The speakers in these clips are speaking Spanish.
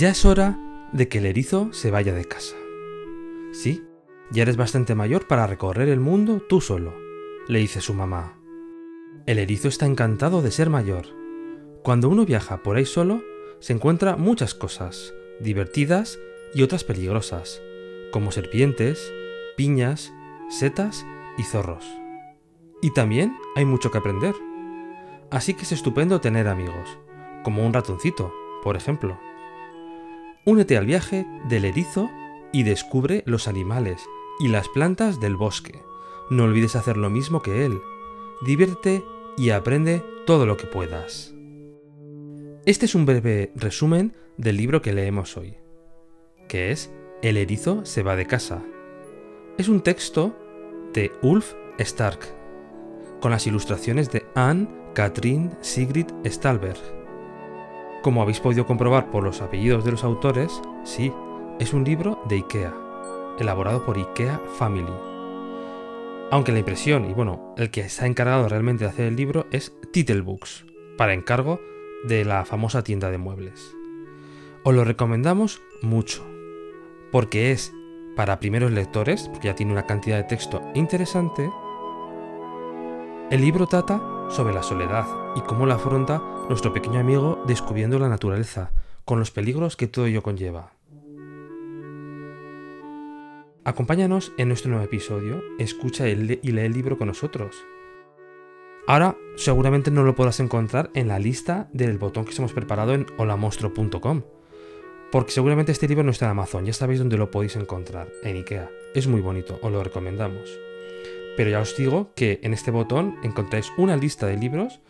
Ya es hora de que el erizo se vaya de casa. Sí, ya eres bastante mayor para recorrer el mundo tú solo, le dice su mamá. El erizo está encantado de ser mayor. Cuando uno viaja por ahí solo, se encuentra muchas cosas, divertidas y otras peligrosas, como serpientes, piñas, setas y zorros. Y también hay mucho que aprender. Así que es estupendo tener amigos, como un ratoncito, por ejemplo. Únete al viaje del erizo y descubre los animales y las plantas del bosque. No olvides hacer lo mismo que él. Diviértete y aprende todo lo que puedas. Este es un breve resumen del libro que leemos hoy, que es El erizo se va de casa. Es un texto de Ulf Stark, con las ilustraciones de Anne Katrin Sigrid Stalberg. Como habéis podido comprobar por los apellidos de los autores, sí, es un libro de IKEA, elaborado por IKEA Family. Aunque la impresión y bueno, el que se ha encargado realmente de hacer el libro es Titelbooks, para encargo de la famosa tienda de muebles. Os lo recomendamos mucho, porque es para primeros lectores, porque ya tiene una cantidad de texto interesante. El libro trata sobre la soledad y cómo la afronta nuestro pequeño amigo descubriendo la naturaleza, con los peligros que todo ello conlleva. Acompáñanos en nuestro nuevo episodio, escucha y lee el libro con nosotros. Ahora seguramente no lo podrás encontrar en la lista del botón que hemos preparado en holamostro.com, porque seguramente este libro no está en Amazon, ya sabéis dónde lo podéis encontrar, en Ikea. Es muy bonito, os lo recomendamos. Pero ya os digo que en este botón encontráis una lista de libros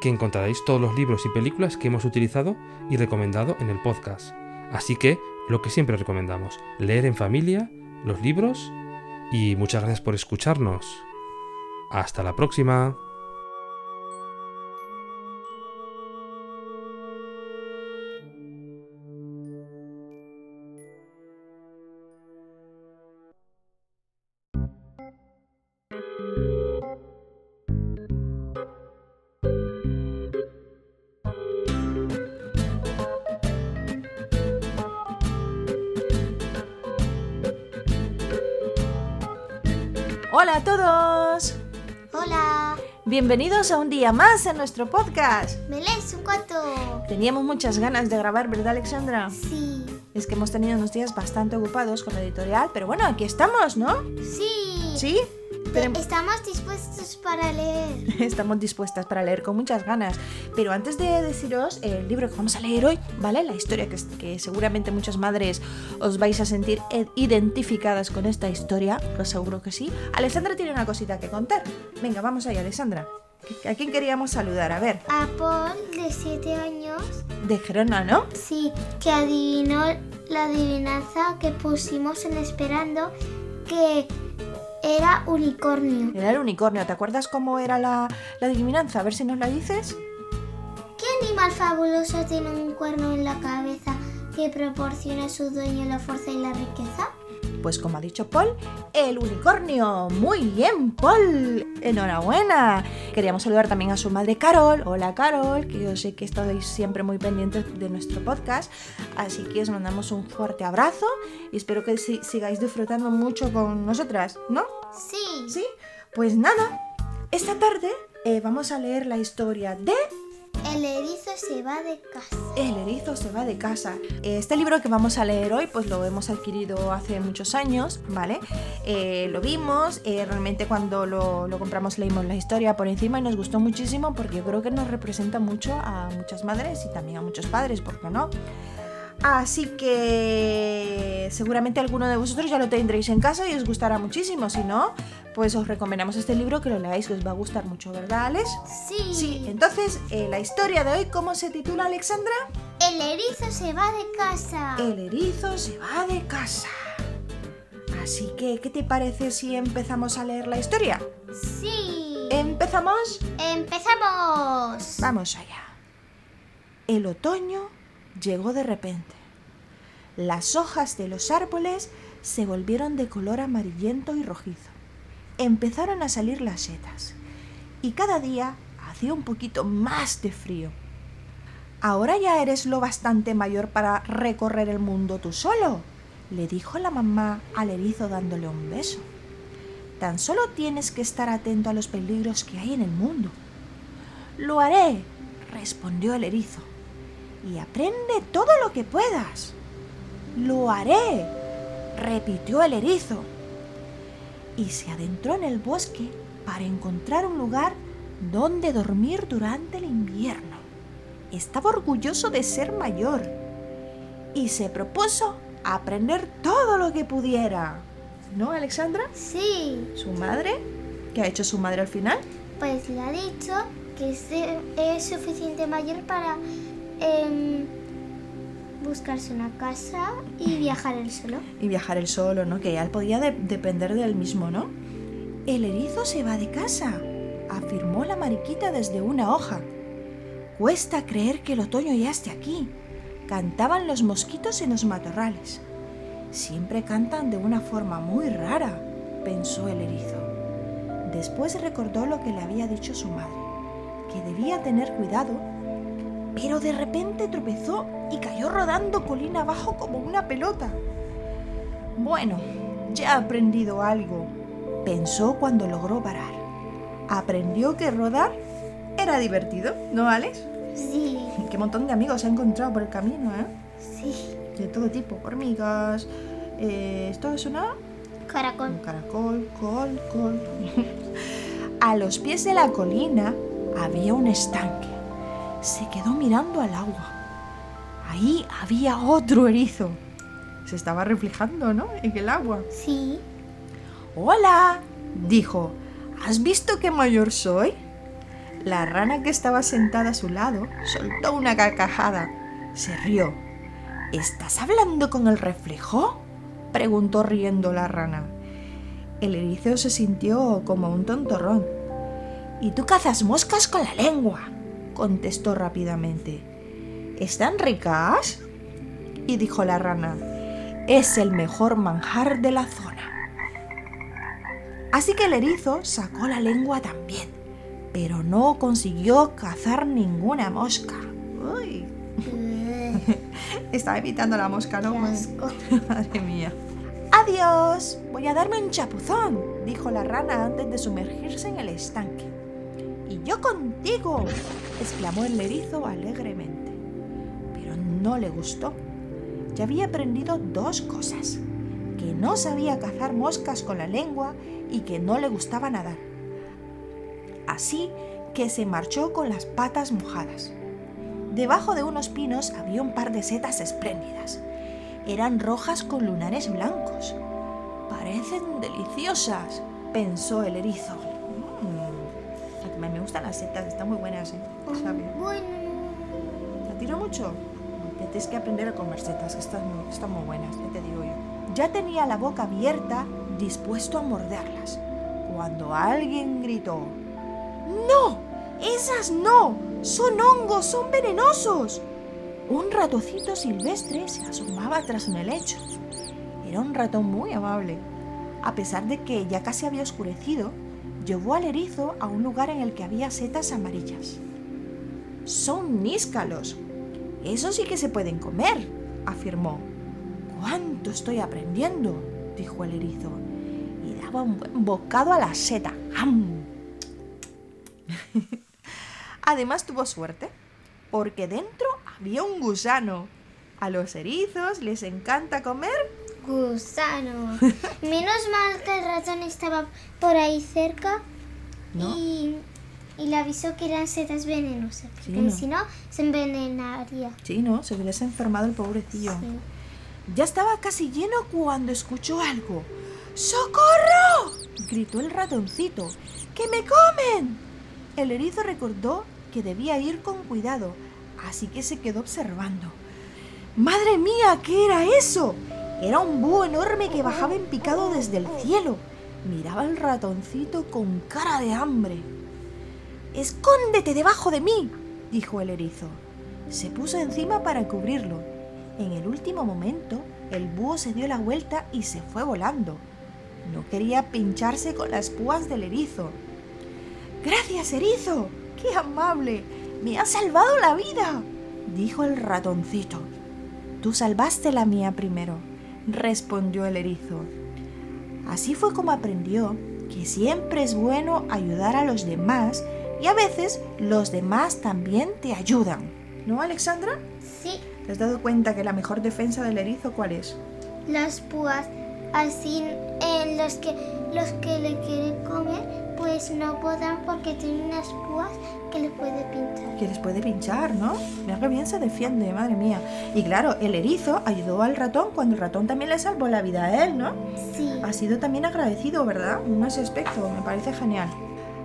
que encontraréis todos los libros y películas que hemos utilizado y recomendado en el podcast. Así que, lo que siempre recomendamos, leer en familia, los libros y muchas gracias por escucharnos. Hasta la próxima. Bienvenidos a un día más en nuestro podcast. ¿Me lees un cuento? Teníamos muchas ganas de grabar, ¿verdad Alexandra? Sí. Es que hemos tenido unos días bastante ocupados con la editorial, pero bueno, aquí estamos, ¿no? Sí. ¿Sí? Estamos dispuestos para leer. Estamos dispuestas para leer con muchas ganas. Pero antes de deciros el libro que vamos a leer hoy, ¿vale? La historia que, que seguramente muchas madres os vais a sentir identificadas con esta historia, os seguro que sí. Alessandra tiene una cosita que contar. Venga, vamos allá, Alessandra. ¿A quién queríamos saludar? A ver, A Paul, de 7 años, de Gerona, ¿no? sí, que adivinó la adivinanza que pusimos en Esperando, que era unicornio. Era el unicornio. ¿Te acuerdas cómo era la, la adivinanza? A ver si nos la dices. ¿Qué animal fabuloso tiene un cuerno en la cabeza que proporciona a su dueño la fuerza y la riqueza? Pues como ha dicho Paul, el unicornio. Muy bien, Paul. Enhorabuena. Queríamos saludar también a su madre Carol. Hola Carol, que yo sé que estáis siempre muy pendientes de nuestro podcast. Así que os mandamos un fuerte abrazo y espero que si- sigáis disfrutando mucho con nosotras, ¿no? Sí. ¿Sí? Pues nada, esta tarde eh, vamos a leer la historia de El erizo se va de casa. El erizo se va de casa. Este libro que vamos a leer hoy, pues lo hemos adquirido hace muchos años, ¿vale? Eh, lo vimos, eh, realmente cuando lo, compramos leímos la historia por encima y nos gustó muchísimo porque yo creo que nos representa mucho a muchas madres y también a muchos padres, ¿por qué no? Así que seguramente alguno de vosotros ya lo tendréis en casa y os gustará muchísimo. Si no, pues os recomendamos este libro que lo leáis, que os va a gustar mucho, ¿verdad, Alex? Sí. Sí, entonces, eh, la historia de hoy, ¿cómo se titula, Alexandra? El erizo se va de casa. El erizo se va de casa. Así que, ¿qué te parece si empezamos a leer la historia? Sí. ¿Empezamos? Empezamos. Vamos allá. El otoño llegó de repente. Las hojas de los árboles se volvieron de color amarillento y rojizo. Empezaron a salir las setas y cada día hacía un poquito más de frío. Ahora ya eres lo bastante mayor para recorrer el mundo tú solo, le dijo la mamá al erizo dándole un beso. Tan solo tienes que estar atento a los peligros que hay en el mundo. Lo haré, respondió el erizo, y aprende todo lo que puedas. Lo haré, repitió el erizo, y se adentró en el bosque para encontrar un lugar donde dormir durante el invierno. Estaba orgulloso de ser mayor y se propuso aprender todo lo que pudiera. ¿No, Alexandra? Sí. ¿Su madre? ¿Qué ha hecho su madre al final? Pues le ha dicho que es, es suficiente mayor para em, buscarse una casa y viajar él solo. Y viajar él solo, ¿no? Que él podía de- depender de él mismo, ¿no? El erizo se va de casa, afirmó la mariquita desde una hoja. Cuesta creer que el otoño ya esté aquí. Cantaban los mosquitos en los matorrales. Siempre cantan de una forma muy rara, pensó el erizo. Después recordó lo que le había dicho su madre, que debía tener cuidado, pero de repente tropezó y cayó rodando colina abajo como una pelota. Bueno, ya he aprendido algo, pensó cuando logró parar. Aprendió que rodar era divertido, ¿no, Alex? Sí. Qué montón de amigos ha encontrado por el camino, ¿eh? Sí. De todo tipo, hormigas. eh, ¿Esto es una? Caracol. Un caracol, col, col. A los pies de la colina había un estanque. Se quedó mirando al agua. Ahí había otro erizo. Se estaba reflejando, ¿no? En el agua. Sí. Hola, dijo. ¿Has visto qué mayor soy? La rana que estaba sentada a su lado soltó una carcajada. Se rió. ¿Estás hablando con el reflejo? preguntó riendo la rana. El erizo se sintió como un tontorrón. ¿Y tú cazas moscas con la lengua? Contestó rápidamente. ¿Están ricas? Y dijo la rana. Es el mejor manjar de la zona. Así que el erizo sacó la lengua también, pero no consiguió cazar ninguna mosca. Uy, estaba evitando la mosca, ¿no? Asco. Madre mía. Adiós, voy a darme un chapuzón, dijo la rana antes de sumergirse en el estanque. Y yo contigo, exclamó el erizo alegremente. Pero no le gustó. Ya había aprendido dos cosas. Que no sabía cazar moscas con la lengua y que no le gustaba nadar. Así que se marchó con las patas mojadas. Debajo de unos pinos había un par de setas espléndidas. Eran rojas con lunares blancos. Parecen deliciosas, pensó el erizo. Gustan las setas, están muy buenas, ¿eh? ¿Sabe? Bueno. ¿Te tiro mucho? Ya tienes que aprender a comer setas, que están muy, están muy buenas, ya te digo yo. Ya tenía la boca abierta, dispuesto a morderlas, cuando alguien gritó: ¡No! ¡Esas no! ¡Son hongos! ¡Son venenosos! Un ratoncito silvestre se asomaba tras un helecho. Era un ratón muy amable. A pesar de que ya casi había oscurecido, llevó al erizo a un lugar en el que había setas amarillas. Son níscalos. Eso sí que se pueden comer, afirmó. ¿Cuánto estoy aprendiendo? dijo el erizo. Y daba un buen bocado a la seta. ¡Am! Además tuvo suerte, porque dentro había un gusano. A los erizos les encanta comer. Gusano. Menos mal que el ratón estaba por ahí cerca ¿No? y y le avisó que eran setas venenosas, porque si no se envenenaría. Sí, ¿no? Se hubiese enfermado el pobrecillo. Sí. Ya estaba casi lleno cuando escuchó algo. ¡Socorro! gritó el ratoncito. ¡Que me comen! El erizo recordó que debía ir con cuidado, así que se quedó observando. ¡Madre mía! ¿Qué era eso? Era un búho enorme que bajaba en picado desde el cielo. Miraba al ratoncito con cara de hambre. ¡Escóndete debajo de mí! dijo el erizo. Se puso encima para cubrirlo. En el último momento, el búho se dio la vuelta y se fue volando. No quería pincharse con las púas del erizo. Gracias, erizo. ¡Qué amable! Me has salvado la vida, dijo el ratoncito. Tú salvaste la mía primero, respondió el erizo. Así fue como aprendió que siempre es bueno ayudar a los demás y a veces los demás también te ayudan. ¿No, Alexandra? Sí, ¿Te has dado cuenta que la mejor defensa del erizo cuál es? las púas, así eh, los que los que le quieren comer, pues no podrán porque tienen unas púas que le puede pinchar. Que les puede pinchar, ¿no? Mira que bien se defiende, madre mía. Y claro, el erizo ayudó al ratón cuando el ratón también le salvó la vida a él, ¿no? Sí. Ha sido también agradecido, ¿verdad? En ese aspecto, me parece genial.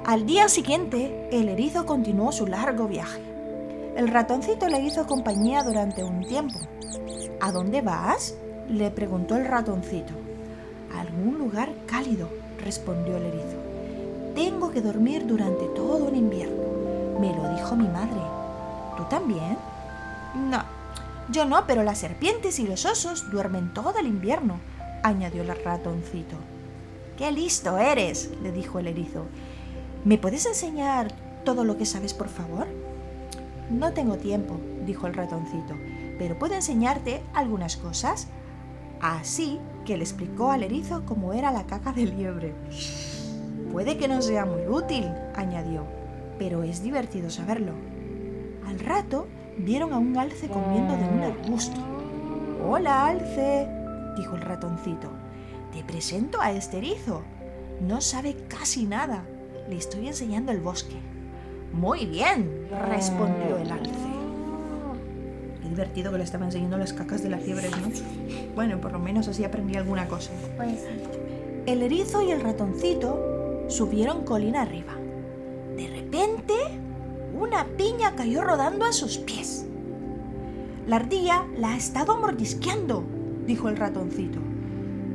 Al día siguiente, el erizo continuó su largo viaje. El ratoncito le hizo compañía durante un tiempo. ¿A dónde vas? le preguntó el ratoncito. A algún lugar cálido, respondió el erizo. Tengo que dormir durante todo el invierno. Me lo dijo mi madre. ¿Tú también? No, yo no, pero las serpientes y los osos duermen todo el invierno, añadió el ratoncito. ¡Qué listo eres! le dijo el erizo. ¿Me puedes enseñar todo lo que sabes, por favor? No tengo tiempo, dijo el ratoncito, pero puedo enseñarte algunas cosas. Así que le explicó al erizo cómo era la caca de liebre. Puede que no sea muy útil, añadió, pero es divertido saberlo. Al rato vieron a un alce comiendo de un arbusto. Hola, alce, dijo el ratoncito. Te presento a este erizo. No sabe casi nada. Le estoy enseñando el bosque. Muy bien, respondió el alce. Qué divertido que le estaba enseñando las cacas de las liebres, ¿no? Bueno, por lo menos así aprendí alguna cosa. Pues El erizo y el ratoncito subieron colina arriba. De repente, una piña cayó rodando a sus pies. La ardilla la ha estado mordisqueando, dijo el ratoncito.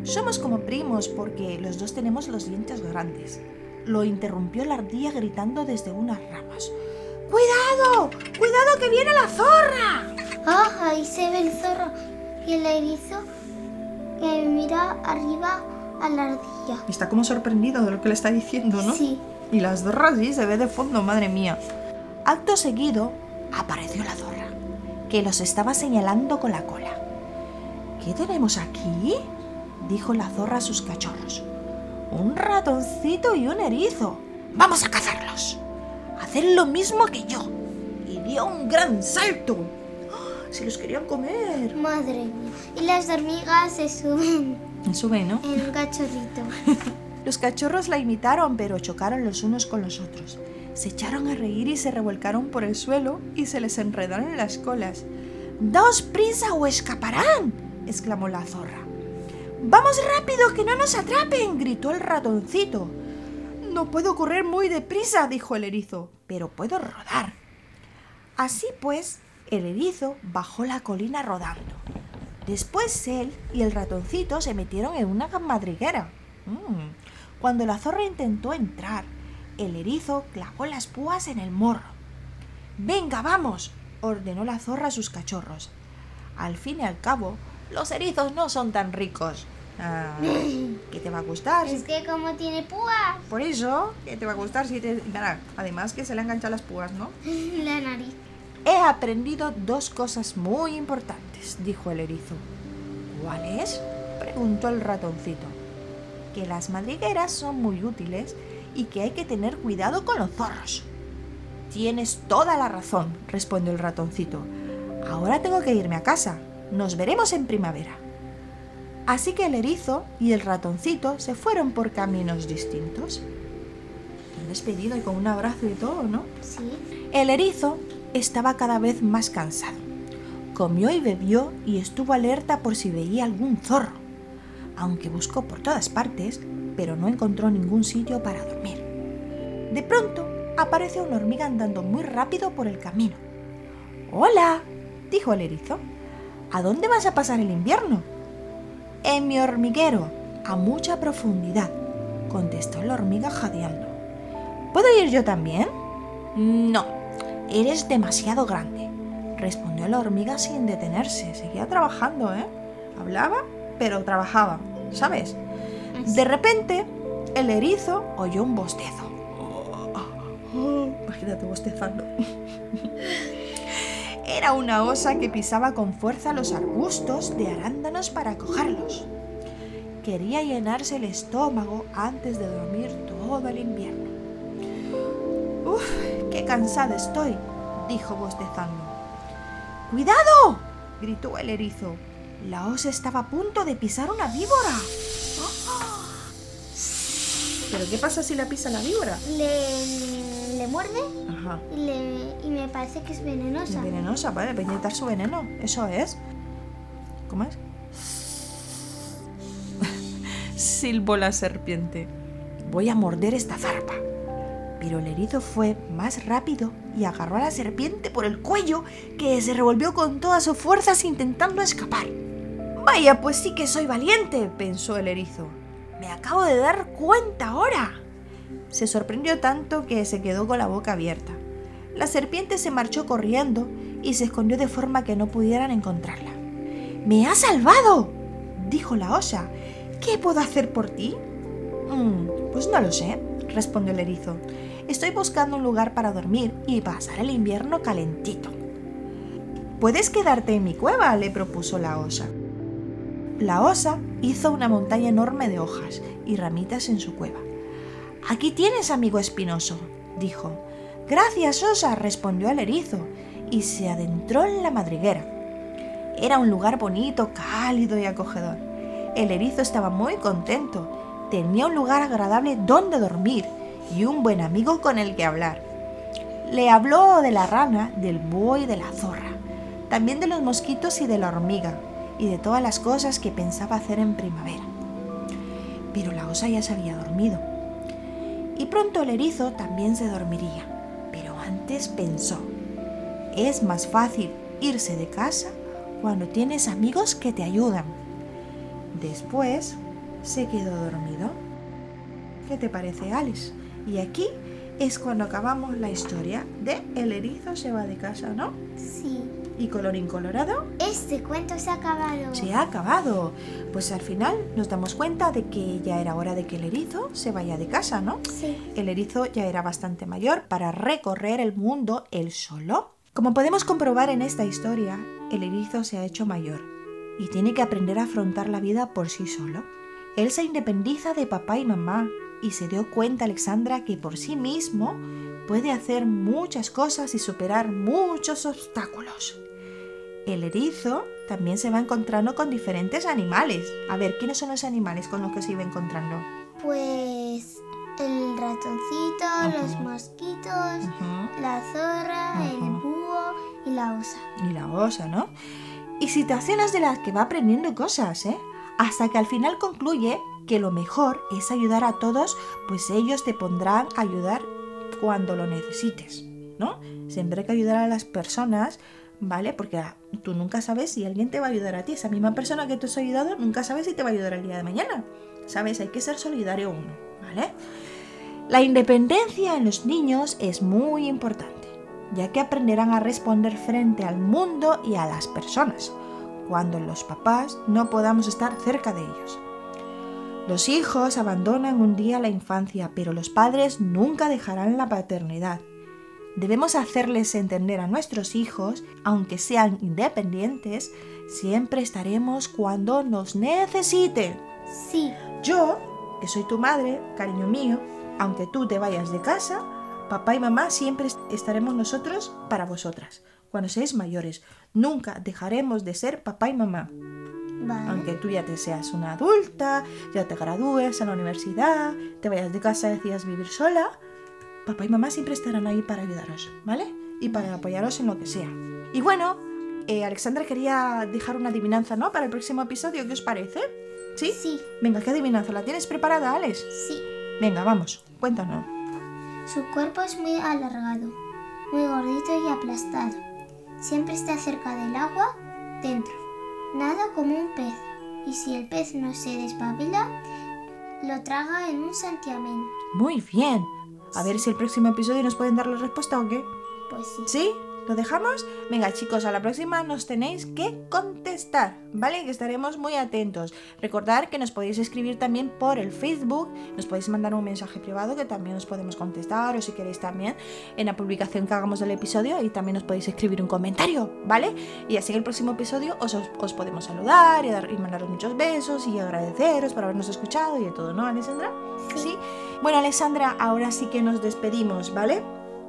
Somos como primos porque los dos tenemos los dientes grandes. Lo interrumpió la ardilla gritando desde unas ramas. ¡Cuidado! ¡Cuidado que viene la zorra! ¡Ah! Ahí se ve el zorro y el erizo que mira arriba a la ardilla. Está como sorprendido de lo que le está diciendo, ¿no? Sí. Y las zorras sí, se ve de fondo, madre mía. Acto seguido, apareció la zorra, que los estaba señalando con la cola. ¿Qué tenemos aquí? dijo la zorra a sus cachorros. Un ratoncito y un erizo. Vamos a cazarlos. Haced lo mismo que yo. Y dio un gran salto. ¡Ah! Se los querían comer. Madre mía. Y las hormigas se suben Sube, ¿no? en un cachorrito. Los cachorros la imitaron, pero chocaron los unos con los otros. Se echaron a reír y se revolcaron por el suelo y se les enredaron en las colas. ¡Daos prisa o escaparán! exclamó la zorra. ¡Vamos rápido, que no nos atrapen! gritó el ratoncito. No puedo correr muy deprisa, dijo el erizo, pero puedo rodar. Así pues, el erizo bajó la colina rodando. Después él y el ratoncito se metieron en una madriguera. Mm. Cuando la zorra intentó entrar, el erizo clavó las púas en el morro. Venga, vamos, ordenó la zorra a sus cachorros. Al fin y al cabo, los erizos no son tan ricos. Ah, ¿Qué te va a gustar? Es que como tiene púas Por eso, ¿qué te va a gustar si te... Además que se le han enganchado las púas, ¿no? la nariz. He aprendido dos cosas muy importantes, dijo el erizo. ¿Cuáles? preguntó el ratoncito. Que las madrigueras son muy útiles y que hay que tener cuidado con los zorros. Tienes toda la razón, respondió el ratoncito. Ahora tengo que irme a casa. Nos veremos en primavera. Así que el erizo y el ratoncito se fueron por caminos distintos. ¿Dónde despedido y con un abrazo y todo, ¿no? Sí. El erizo estaba cada vez más cansado. Comió y bebió y estuvo alerta por si veía algún zorro, aunque buscó por todas partes, pero no encontró ningún sitio para dormir. De pronto apareció una hormiga andando muy rápido por el camino. Hola, dijo el erizo. ¿A dónde vas a pasar el invierno? En mi hormiguero, a mucha profundidad, contestó la hormiga jadeando. ¿Puedo ir yo también? No, eres demasiado grande, respondió la hormiga sin detenerse. Seguía trabajando, ¿eh? Hablaba, pero trabajaba, ¿sabes? De repente, el erizo oyó un bostezo. Imagínate bostezando. Era una osa que pisaba con fuerza los arbustos de arándanos para cogerlos. Quería llenarse el estómago antes de dormir todo el invierno. ¡Uf! ¡Qué cansada estoy! dijo bostezando. ¡Cuidado! gritó el erizo. La osa estaba a punto de pisar una víbora. ¿Pero qué pasa si la pisa la víbora? Le, le muerde Ajá. y, le- y me parece que es venenosa. Venenosa, vale, va a inyectar su veneno. Eso es. ¿Cómo es? Silbó la serpiente. Voy a morder esta zarpa. Pero el erizo fue más rápido y agarró a la serpiente por el cuello, que se revolvió con todas sus fuerzas intentando escapar. Vaya, pues sí que soy valiente, pensó el erizo. Me acabo de dar cuenta ahora. Se sorprendió tanto que se quedó con la boca abierta. La serpiente se marchó corriendo y se escondió de forma que no pudieran encontrarla. ¡Me has salvado! dijo la osa. ¿Qué puedo hacer por ti? "Mm, pues no lo sé, respondió el erizo. Estoy buscando un lugar para dormir y pasar el invierno calentito. Puedes quedarte en mi cueva, le propuso la osa. La osa hizo una montaña enorme de hojas y ramitas en su cueva. Aquí tienes, amigo espinoso, dijo. Gracias, osa, respondió el erizo, y se adentró en la madriguera. Era un lugar bonito, cálido y acogedor. El erizo estaba muy contento. Tenía un lugar agradable donde dormir y un buen amigo con el que hablar. Le habló de la rana, del búho y de la zorra, también de los mosquitos y de la hormiga, y de todas las cosas que pensaba hacer en primavera. Pero la osa ya se había dormido. Y pronto el erizo también se dormiría. Pero antes pensó, es más fácil irse de casa cuando tienes amigos que te ayudan. Después se quedó dormido. ¿Qué te parece, Alice? Y aquí es cuando acabamos la historia de El erizo se va de casa, ¿no? Sí. Y colorín colorado, Este cuento se ha acabado. se ha acabado. Pues al final nos damos cuenta de que ya era hora de que el erizo se vaya de casa, ¿no? Sí. El erizo ya era bastante mayor para recorrer el mundo él solo. Como podemos comprobar en esta historia, el erizo se ha hecho mayor y tiene que aprender a afrontar la vida por sí solo. Él se independiza de papá y mamá y se dio cuenta Alexandra que por sí mismo puede hacer muchas cosas y superar muchos obstáculos. El erizo también se va encontrando con diferentes animales. A ver, ¿quiénes son los animales con los que se iba encontrando? Pues el ratoncito, los mosquitos, la zorra, el búho y la osa. y la osa, ¿no? Y situaciones de las que va aprendiendo cosas, ¿eh? Hasta que al final concluye que lo mejor es ayudar a todos, pues ellos te pondrán a ayudar cuando lo necesites, ¿no? Siempre hay que ayudar a las personas, ¿vale? Porque ah, tú nunca sabes si alguien te va a ayudar a ti. Esa misma persona que tú has ayudado nunca sabes si te va a ayudar el día de mañana. ¿Sabes? Hay que ser solidario uno, ¿vale? La independencia en los niños es muy importante, ya que aprenderán a responder frente al mundo y a las personas, cuando los papás no podamos estar cerca de ellos. Los hijos abandonan un día la infancia, pero los padres nunca dejarán la paternidad. Debemos hacerles entender a nuestros hijos, aunque sean independientes, siempre estaremos cuando nos necesiten. Sí. Yo, que soy tu madre, cariño mío, aunque tú te vayas de casa, papá y mamá siempre est- estaremos nosotros para vosotras. Cuando seáis mayores, nunca dejaremos de ser papá y mamá. Vale. Aunque tú ya te seas una adulta, ya te gradúes a la universidad, te vayas de casa y decidas vivir sola, papá y mamá siempre estarán ahí para ayudaros, ¿vale? Y para apoyaros en lo que sea. Y bueno, eh, Alexandra quería dejar una adivinanza, ¿no? Para el próximo episodio, ¿qué os parece? ¿Sí? Sí, Venga, ¿qué adivinanza? ¿La tienes preparada, Alex? sí. Venga, vamos, cuéntanos. Su cuerpo es muy alargado, muy gordito y aplastado. Siempre está cerca del agua, dentro. Nada como un pez. Y si el pez no se despabila, lo traga en un santiamén. Muy bien. A ver si el próximo episodio nos pueden dar la respuesta o qué. Pues sí. ¿Sí? ¿Lo dejamos? Venga, chicos, a la próxima nos tenéis que contestar, ¿vale? Que estaremos muy atentos. Recordad que nos podéis escribir también por el Facebook, nos podéis mandar un mensaje privado que también os podemos contestar, o si queréis también en la publicación que hagamos del episodio, y también os podéis escribir un comentario, ¿vale? Y así en el próximo episodio os, os- os podemos saludar y, dar- y mandaros muchos besos y agradeceros por habernos escuchado y de todo, ¿no, Alessandra? Sí. Bueno, Alessandra, ahora sí que nos despedimos, ¿vale?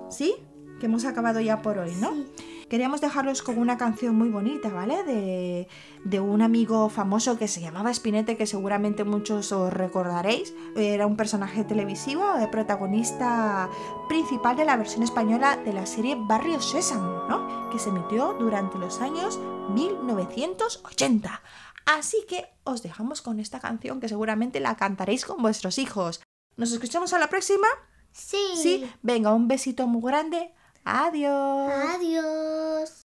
¿Sí? Que hemos acabado ya por hoy, ¿no? Sí. Queríamos dejaros con una canción muy bonita, ¿vale? De, de un amigo famoso que se llamaba Spinete, que seguramente muchos os recordaréis. Era un personaje televisivo, el protagonista principal de la versión española de la serie Barrio Sésamo, ¿no? Que se emitió durante los años 1980. Así que os dejamos con esta canción que seguramente la cantaréis con vuestros hijos. ¿Nos escuchamos a la próxima? Sí. Sí. Venga, un besito muy grande. Adiós. Adiós.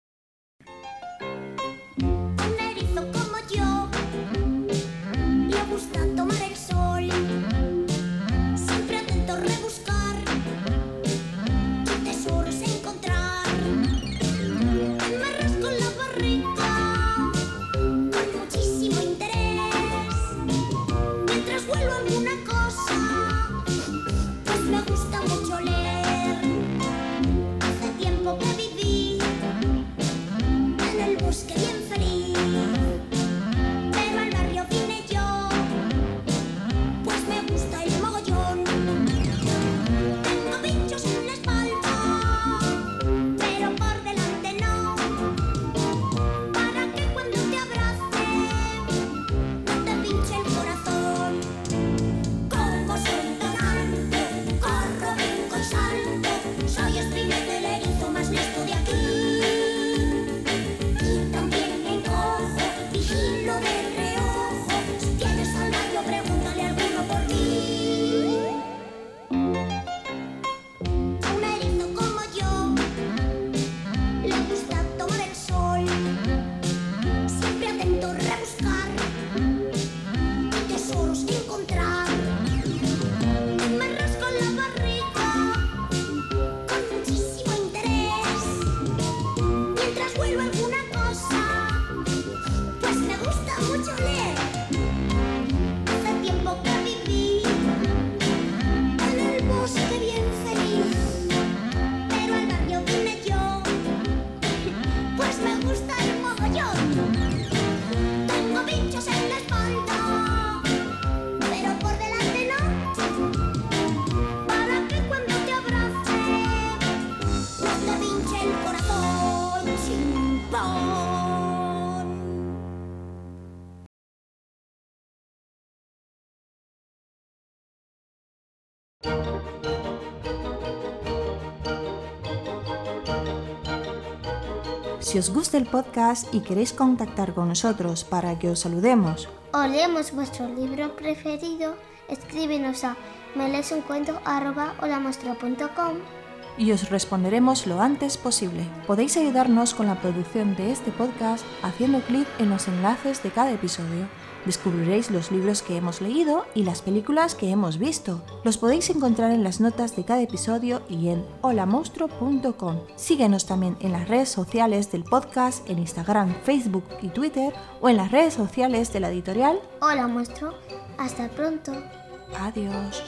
Si os gusta el podcast y queréis contactar con nosotros para que os saludemos O leemos vuestro libro preferido, escríbenos a melesuncuento.com y os responderemos lo antes posible. Podéis ayudarnos con la producción de este podcast haciendo clic en los enlaces de cada episodio. Descubriréis los libros que hemos leído y las películas que hemos visto. Los podéis encontrar en las notas de cada episodio y en holamonstruo.com. Síguenos también en las redes sociales del podcast, en Instagram, Facebook y Twitter o en las redes sociales de la editorial. Hola, muestro. Hasta pronto. Adiós.